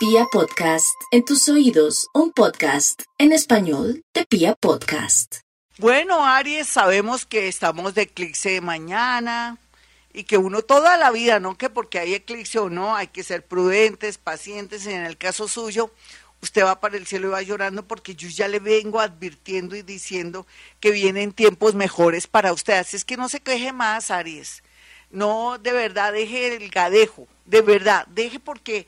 Pia Podcast, en tus oídos, un podcast en español de Pia Podcast. Bueno, Aries, sabemos que estamos de eclipse mañana y que uno toda la vida, no que porque hay eclipse o no, hay que ser prudentes, pacientes. En el caso suyo, usted va para el cielo y va llorando porque yo ya le vengo advirtiendo y diciendo que vienen tiempos mejores para usted. Así es que no se queje más, Aries. No, de verdad, deje el gadejo, de verdad, deje porque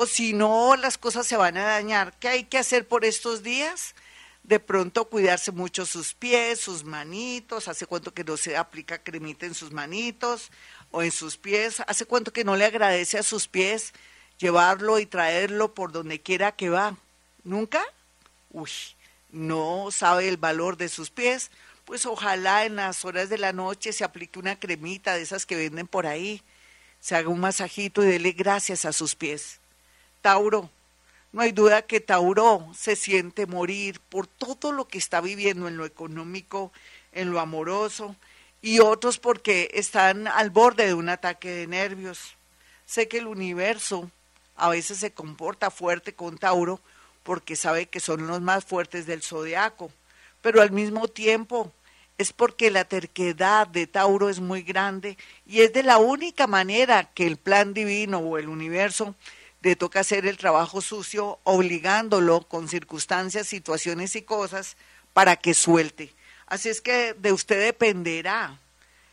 o si no, las cosas se van a dañar. ¿Qué hay que hacer por estos días? De pronto cuidarse mucho sus pies, sus manitos, hace cuánto que no se aplica cremita en sus manitos o en sus pies, hace cuánto que no le agradece a sus pies llevarlo y traerlo por donde quiera que va. ¿Nunca? Uy, no sabe el valor de sus pies. Pues ojalá en las horas de la noche se aplique una cremita de esas que venden por ahí, se haga un masajito y dele gracias a sus pies. Tauro. No hay duda que Tauro se siente morir por todo lo que está viviendo en lo económico, en lo amoroso, y otros porque están al borde de un ataque de nervios. Sé que el universo a veces se comporta fuerte con Tauro porque sabe que son los más fuertes del zodiaco, pero al mismo tiempo es porque la terquedad de Tauro es muy grande y es de la única manera que el plan divino o el universo le toca hacer el trabajo sucio obligándolo con circunstancias, situaciones y cosas para que suelte. Así es que de usted dependerá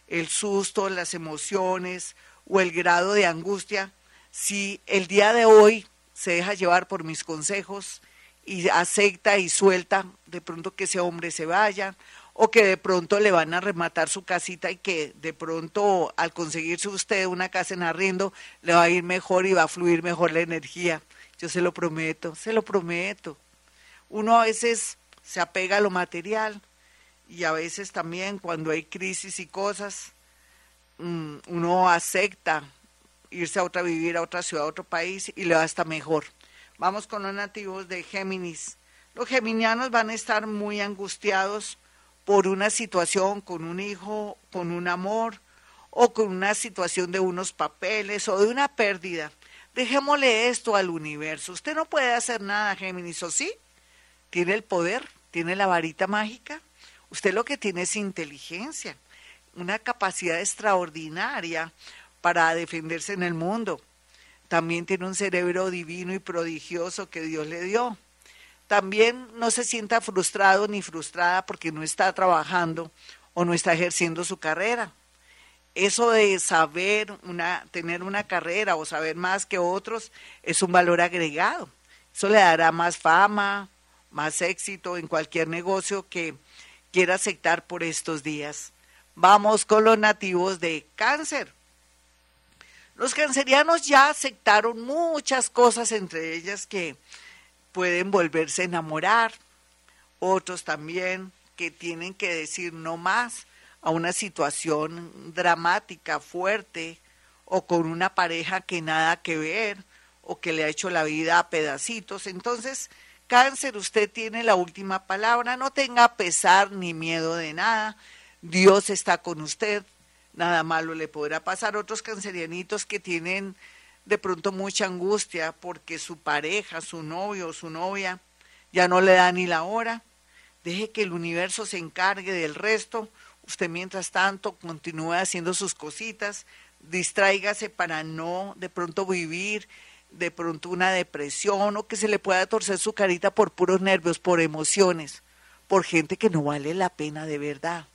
el susto, las emociones o el grado de angustia si el día de hoy se deja llevar por mis consejos y acepta y suelta de pronto que ese hombre se vaya o que de pronto le van a rematar su casita y que de pronto al conseguirse usted una casa en arriendo le va a ir mejor y va a fluir mejor la energía. Yo se lo prometo, se lo prometo. Uno a veces se apega a lo material y a veces también cuando hay crisis y cosas, mm, uno acepta irse a otra, vivir a otra ciudad, a otro país y le va hasta mejor. Vamos con los nativos de Géminis. Los geminianos van a estar muy angustiados por una situación con un hijo, con un amor o con una situación de unos papeles o de una pérdida. Dejémosle esto al universo. Usted no puede hacer nada, Géminis, ¿o sí? Tiene el poder, tiene la varita mágica. Usted lo que tiene es inteligencia, una capacidad extraordinaria para defenderse en el mundo. También tiene un cerebro divino y prodigioso que Dios le dio también no se sienta frustrado ni frustrada porque no está trabajando o no está ejerciendo su carrera. Eso de saber una, tener una carrera o saber más que otros es un valor agregado. Eso le dará más fama, más éxito en cualquier negocio que quiera aceptar por estos días. Vamos con los nativos de cáncer. Los cancerianos ya aceptaron muchas cosas, entre ellas que pueden volverse a enamorar, otros también que tienen que decir no más a una situación dramática, fuerte, o con una pareja que nada que ver, o que le ha hecho la vida a pedacitos. Entonces, cáncer, usted tiene la última palabra, no tenga pesar ni miedo de nada, Dios está con usted, nada malo le podrá pasar. Otros cancerianitos que tienen de pronto mucha angustia porque su pareja, su novio o su novia ya no le da ni la hora. Deje que el universo se encargue del resto. Usted mientras tanto continúe haciendo sus cositas, distráigase para no de pronto vivir de pronto una depresión o que se le pueda torcer su carita por puros nervios, por emociones, por gente que no vale la pena de verdad.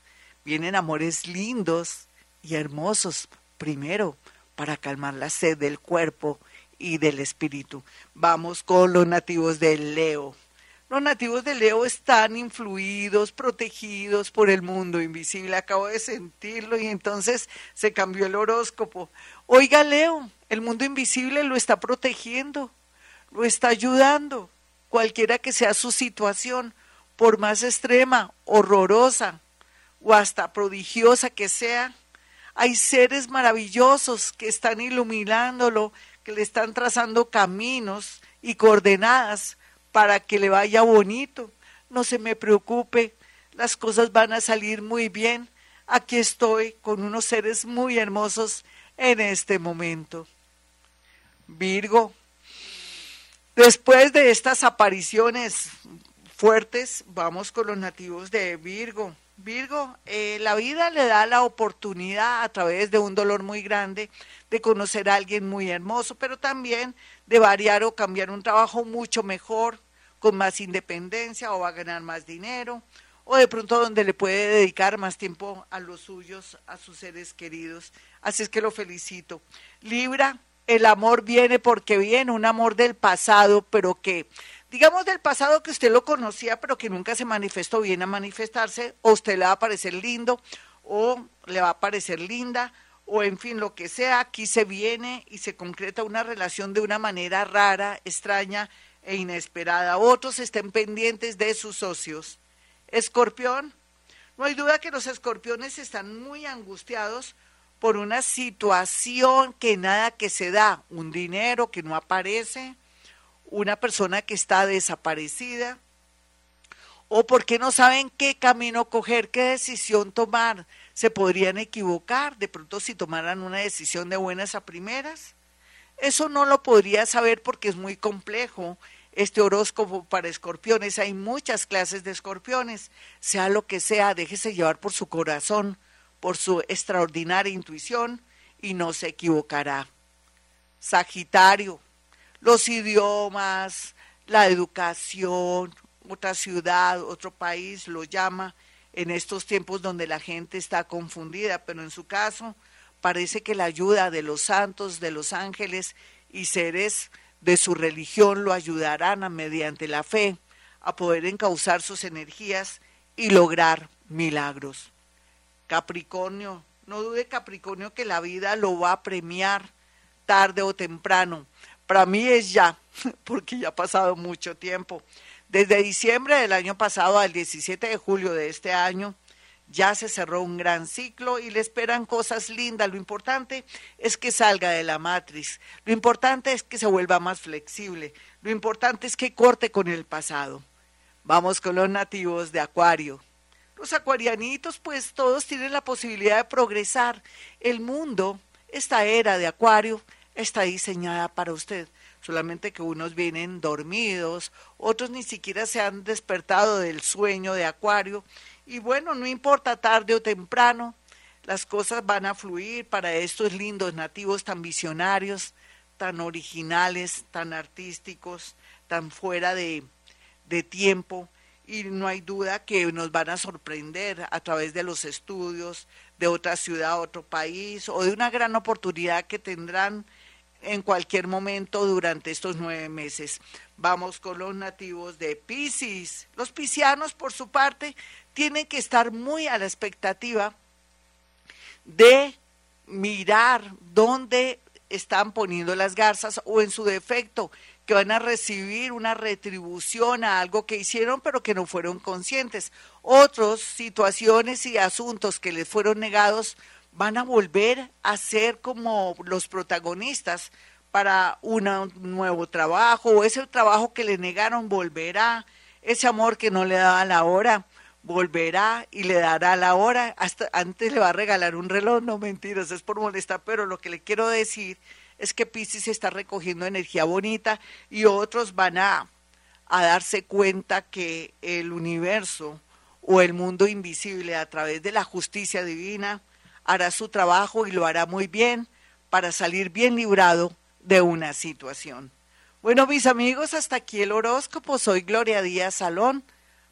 Vienen amores lindos y hermosos primero, para calmar la sed del cuerpo y del espíritu. Vamos con los nativos de Leo. Los nativos de Leo están influidos, protegidos por el mundo invisible. Acabo de sentirlo y entonces se cambió el horóscopo. Oiga, Leo, el mundo invisible lo está protegiendo, lo está ayudando, cualquiera que sea su situación, por más extrema, horrorosa o hasta prodigiosa que sea, hay seres maravillosos que están iluminándolo, que le están trazando caminos y coordenadas para que le vaya bonito. No se me preocupe, las cosas van a salir muy bien. Aquí estoy con unos seres muy hermosos en este momento. Virgo, Después de estas apariciones fuertes, vamos con los nativos de Virgo. Virgo, eh, la vida le da la oportunidad a través de un dolor muy grande de conocer a alguien muy hermoso, pero también de variar o cambiar un trabajo mucho mejor, con más independencia o va a ganar más dinero, o de pronto donde le puede dedicar más tiempo a los suyos, a sus seres queridos. Así es que lo felicito. Libra, el amor viene porque viene, un amor del pasado, pero que digamos del pasado que usted lo conocía, pero que nunca se manifestó bien a manifestarse, o usted le va a parecer lindo, o le va a parecer linda, o en fin, lo que sea, aquí se viene y se concreta una relación de una manera rara, extraña e inesperada. Otros estén pendientes de sus socios. Escorpión, no hay duda que los escorpiones están muy angustiados por una situación que nada que se da, un dinero que no aparece, una persona que está desaparecida o porque no saben qué camino coger, qué decisión tomar. Se podrían equivocar de pronto si tomaran una decisión de buenas a primeras. Eso no lo podría saber porque es muy complejo este horóscopo para escorpiones. Hay muchas clases de escorpiones. Sea lo que sea, déjese llevar por su corazón, por su extraordinaria intuición y no se equivocará. Sagitario, los idiomas, la educación, otra ciudad, otro país lo llama en estos tiempos donde la gente está confundida, pero en su caso parece que la ayuda de los santos, de los ángeles y seres de su religión lo ayudarán a, mediante la fe a poder encauzar sus energías y lograr milagros. Capricornio, no dude Capricornio que la vida lo va a premiar tarde o temprano para mí es ya, porque ya ha pasado mucho tiempo. Desde diciembre del año pasado al 17 de julio de este año, ya se cerró un gran ciclo y le esperan cosas lindas. Lo importante es que salga de la matriz. Lo importante es que se vuelva más flexible. Lo importante es que corte con el pasado. Vamos con los nativos de Acuario. Los acuarianitos, pues todos tienen la posibilidad de progresar. El mundo, esta era de Acuario, está diseñada para usted. Solamente que unos vienen dormidos, otros ni siquiera se han despertado del sueño de acuario. Y bueno, no importa tarde o temprano, las cosas van a fluir para estos lindos nativos tan visionarios, tan originales, tan artísticos, tan fuera de, de tiempo y no hay duda que nos van a sorprender a través de los estudios de otra ciudad, otro país o de una gran oportunidad que tendrán en cualquier momento durante estos nueve meses. Vamos con los nativos de Pisces. Los piscianos, por su parte, tienen que estar muy a la expectativa de mirar dónde están poniendo las garzas o en su defecto que van a recibir una retribución a algo que hicieron pero que no fueron conscientes. Otros situaciones y asuntos que les fueron negados van a volver a ser como los protagonistas para un nuevo trabajo, o ese trabajo que le negaron volverá, ese amor que no le daba la hora volverá y le dará la hora, hasta antes le va a regalar un reloj, no mentiras, es por molestar, pero lo que le quiero decir es que Pisces está recogiendo energía bonita y otros van a, a darse cuenta que el universo o el mundo invisible a través de la justicia divina hará su trabajo y lo hará muy bien para salir bien librado de una situación. Bueno, mis amigos, hasta aquí el horóscopo. Soy Gloria Díaz Salón.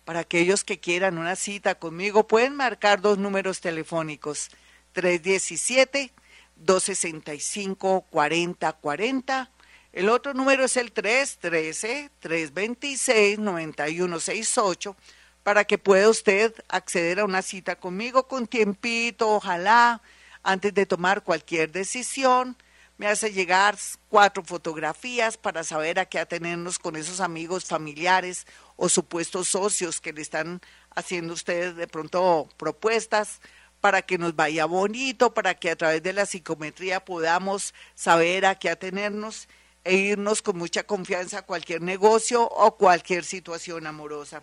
Para aquellos que quieran una cita conmigo, pueden marcar dos números telefónicos, 317-265-4040. El otro número es el 313-326-9168 para que pueda usted acceder a una cita conmigo con tiempito, ojalá, antes de tomar cualquier decisión. Me hace llegar cuatro fotografías para saber a qué atenernos con esos amigos familiares o supuestos socios que le están haciendo ustedes de pronto propuestas para que nos vaya bonito, para que a través de la psicometría podamos saber a qué atenernos e irnos con mucha confianza a cualquier negocio o cualquier situación amorosa.